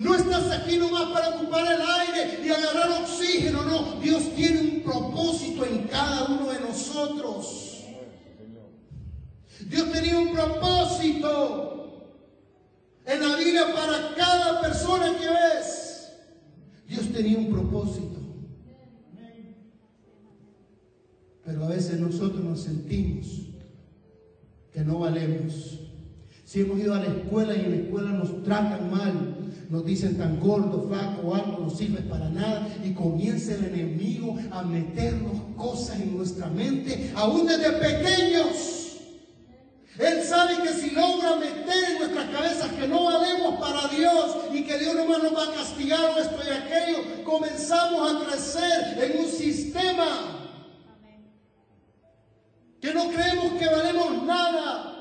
No estás aquí nomás para ocupar el aire y agarrar oxígeno, no. Dios tiene un propósito en cada uno de nosotros. Dios tenía un propósito en la vida para cada persona que ves. Dios tenía un propósito. Pero a veces nosotros nos sentimos que no valemos. Si hemos ido a la escuela y en la escuela nos tratan mal, nos dicen tan gordo, flaco algo, no sirve para nada y comienza el enemigo a meternos cosas en nuestra mente, aún desde pequeños. Él sabe que si logra meter en nuestras cabezas que no valemos para Dios y que Dios nomás nos va a castigar o esto y aquello, comenzamos a crecer en un sistema que no creemos que valemos nada.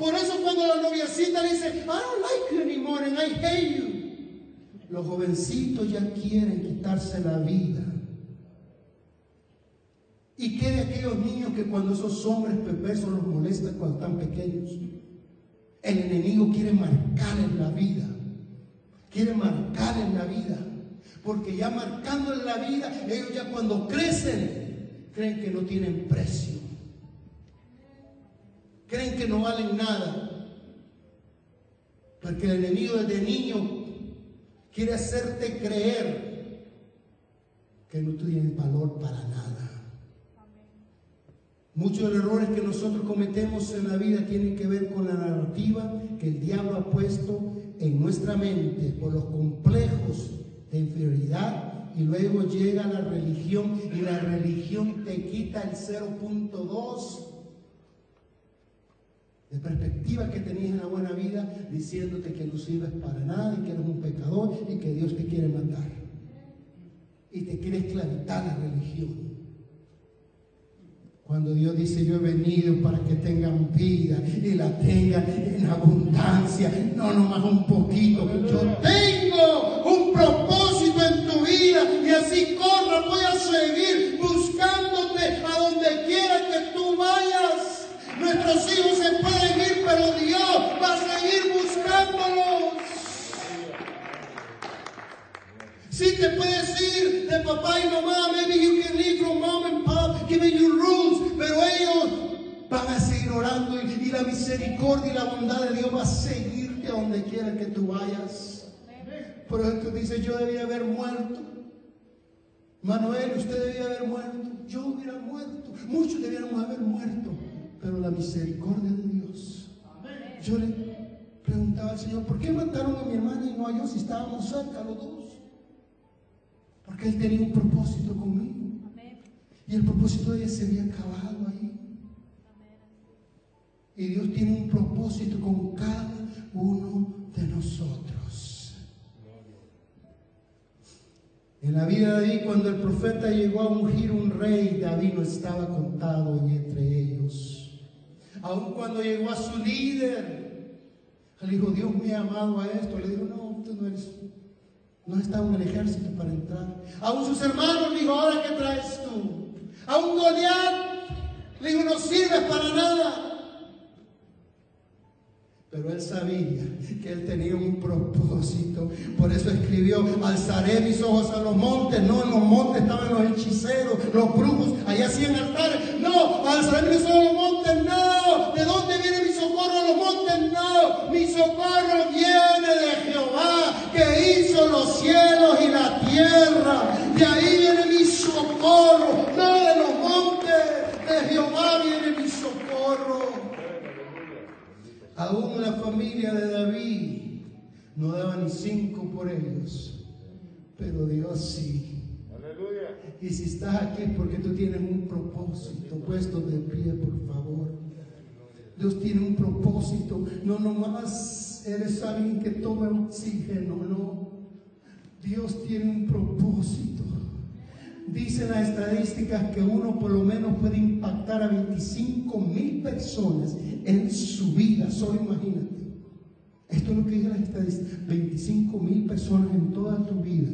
Por eso cuando la noviecita dice, I don't like you anymore and I hate you. Los jovencitos ya quieren quitarse la vida. ¿Y qué de aquellos niños que cuando esos hombres perversos los molestan cuando están pequeños? El enemigo quiere marcar en la vida. Quiere marcar en la vida. Porque ya marcando en la vida, ellos ya cuando crecen, creen que no tienen precio creen que no valen nada. Porque el enemigo desde niño quiere hacerte creer que no tienes valor para nada. Muchos de los errores que nosotros cometemos en la vida tienen que ver con la narrativa que el diablo ha puesto en nuestra mente por los complejos de inferioridad y luego llega la religión y la religión te quita el 0.2 de perspectiva que tenías en la buena vida, diciéndote que no sirves para nada y que eres un pecador y que Dios te quiere matar. Y te quiere esclavitar la religión. Cuando Dios dice, yo he venido para que tengan vida y la tengan en abundancia, no nomás un poquito. Yo tengo un propósito en tu vida y así corra, voy a seguir buscándote a donde quiera que tú vayas. Nuestros hijos se pueden pero Dios va a seguir buscándolos. Sí te puedes ir de papá y mamá, maybe you can leave from mom and pop giving you rules, pero ellos van a seguir orando y, la misericordia y la bondad de Dios va a seguirte a donde quiera que tú vayas. Por eso tú dices, yo debía haber muerto. Manuel, usted debía haber muerto. Yo hubiera muerto. Muchos debíamos haber muerto pero la misericordia de Dios. Yo le preguntaba al Señor, ¿por qué mataron a mi hermana y no a yo si estábamos cerca los dos? Porque Él tenía un propósito conmigo. Y el propósito de ella se había acabado ahí. Y Dios tiene un propósito con cada uno de nosotros. En la vida de David, cuando el profeta llegó a ungir un rey, David no estaba contado entre ellos. Aun cuando llegó a su líder, le dijo, Dios me ha amado a esto. Le dijo, no, usted no eres, no estado en el ejército para entrar. Aún sus hermanos le dijo, ahora qué traes tú. Aún Goliat le dijo, no sirves para nada. Pero él sabía que él tenía un propósito. Por eso escribió, alzaré mis ojos a los montes. No, en los montes estaban los hechiceros, los brujos, allá hacían altares. No, alzaré mis ojos a los montes. No, ¿de dónde viene mi socorro a los montes? No, mi socorro viene de Jehová, que hizo los cielos y la tierra. De ahí viene mi socorro, no de los montes. De Jehová viene mi socorro. Aún la familia de David no daba ni cinco por ellos, pero Dios sí. Aleluya. Y si estás aquí es porque tú tienes un propósito. Puesto de pie, por favor. Dios tiene un propósito. No nomás eres alguien que toma oxígeno, no. Dios tiene un propósito. Dicen las estadísticas que uno por lo menos puede impactar a 25 mil personas en su vida, solo imagínate. Esto es lo que dice las estadísticas, 25 mil personas en toda tu vida,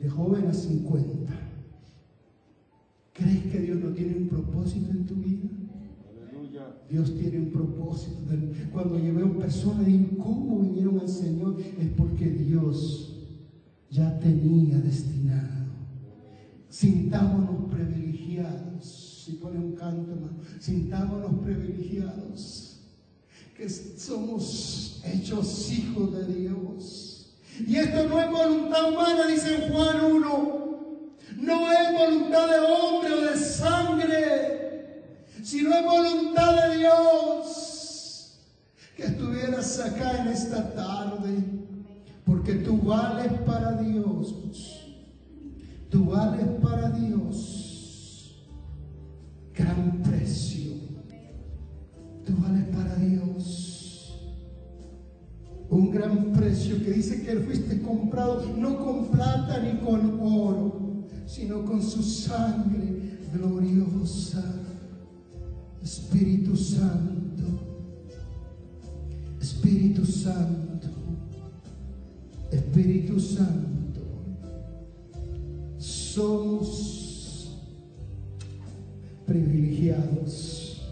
de joven a 50. ¿Crees que Dios no tiene un propósito en tu vida? Dios tiene un propósito. Cuando yo veo personas y digo, ¿cómo vinieron al Señor? Es porque Dios ya tenía destinado. Sintámonos privilegiados. Si pone un canto, hermano, sintámonos privilegiados. Que somos hechos hijos de Dios. Y esto no es voluntad humana, dice Juan 1. No es voluntad de hombre o de sangre, sino es voluntad de Dios. Que estuvieras acá en esta tarde, porque tú vales para Dios. Tú vales para Dios. Gran precio. Tú vales para Dios. Un gran precio que dice que fuiste comprado no con plata ni con oro sino con su sangre gloriosa. Espíritu Santo, Espíritu Santo, Espíritu Santo, somos privilegiados,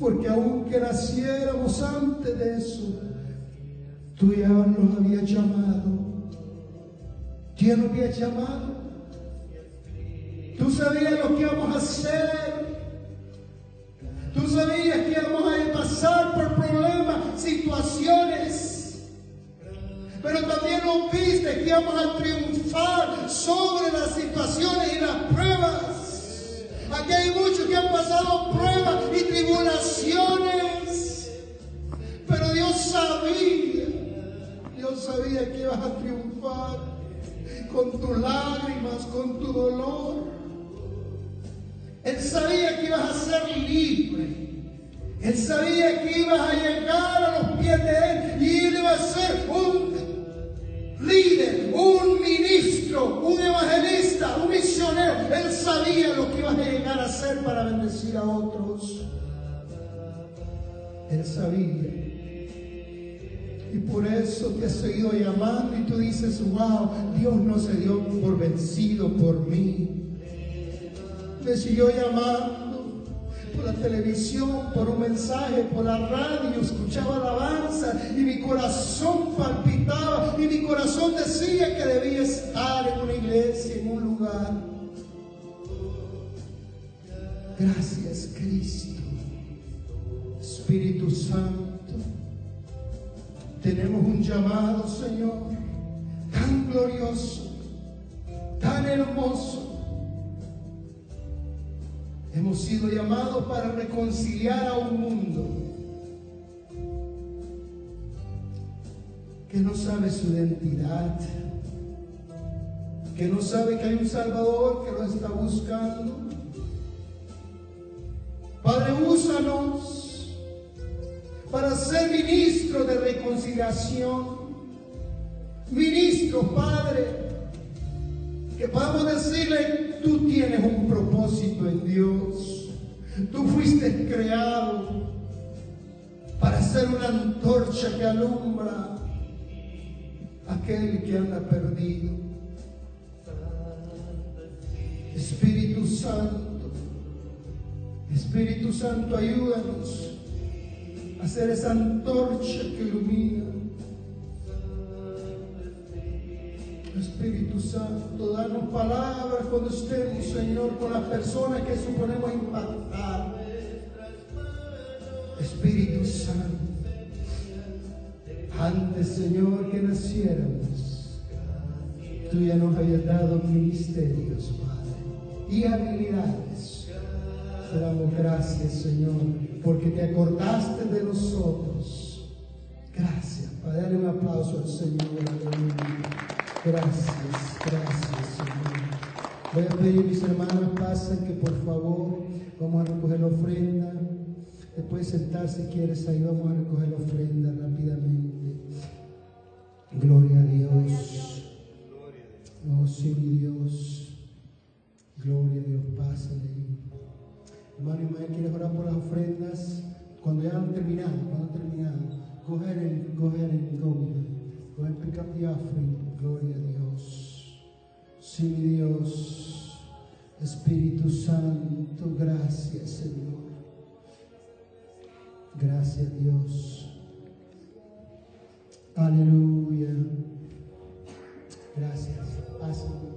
porque aunque naciéramos antes de eso, tú ya nos habías llamado, ¿quién nos había llamado? Tú sabías lo que íbamos a hacer. Tú sabías que íbamos a pasar por problemas, situaciones. Pero también nos viste que íbamos a triunfar sobre las situaciones y las pruebas. Aquí hay muchos que han pasado pruebas y tribulaciones. Pero Dios sabía, Dios sabía que ibas a triunfar con tus lágrimas, con tu dolor. Él sabía que ibas a ser libre. Él sabía que ibas a llegar a los pies de Él y Él iba a ser un líder, un ministro, un evangelista, un misionero. Él sabía lo que ibas a llegar a ser para bendecir a otros. Él sabía. Y por eso te ha seguido llamando y tú dices, wow, Dios no se dio por vencido por mí me siguió llamando por la televisión, por un mensaje, por la radio, escuchaba alabanza y mi corazón palpitaba y mi corazón decía que debía estar en una iglesia, en un lugar. Gracias Cristo, Espíritu Santo. Tenemos un llamado, Señor, tan glorioso, tan hermoso Hemos sido llamados para reconciliar a un mundo que no sabe su identidad, que no sabe que hay un Salvador que lo está buscando. Padre, úsanos para ser ministros de reconciliación. Ministros, Padre, que podamos decirle tú tienes un propósito en Dios. Tú fuiste creado para ser una antorcha que alumbra aquel que anda perdido. Espíritu Santo, Espíritu Santo, ayúdanos a ser esa antorcha que ilumina Espíritu Santo, danos palabras cuando estemos, Señor, con las personas que suponemos impactar. Espíritu Santo, antes, Señor, que naciéramos, tú ya nos habías dado ministerios, Padre, y habilidades. Te damos gracias, Señor, porque te acordaste de nosotros. Gracias. Padre, dale un aplauso al Señor. Gracias, gracias, Señor. Voy a pedir mis hermanos pasen que por favor vamos a recoger la ofrenda. Puedes sentar si quieres, ahí vamos a recoger la ofrenda rápidamente. Gloria a Dios. Oh, sí, mi Dios. Gloria a Dios, pásale. Hermano y hermana, ¿quieres orar por las ofrendas? Cuando ya han terminado, cuando han terminado, ahead and go ahead and go. Go Gloria a Dios. Sí, mi Dios. Espíritu Santo, gracias, Señor. Gracias Dios. Aleluya. Gracias. Pásame.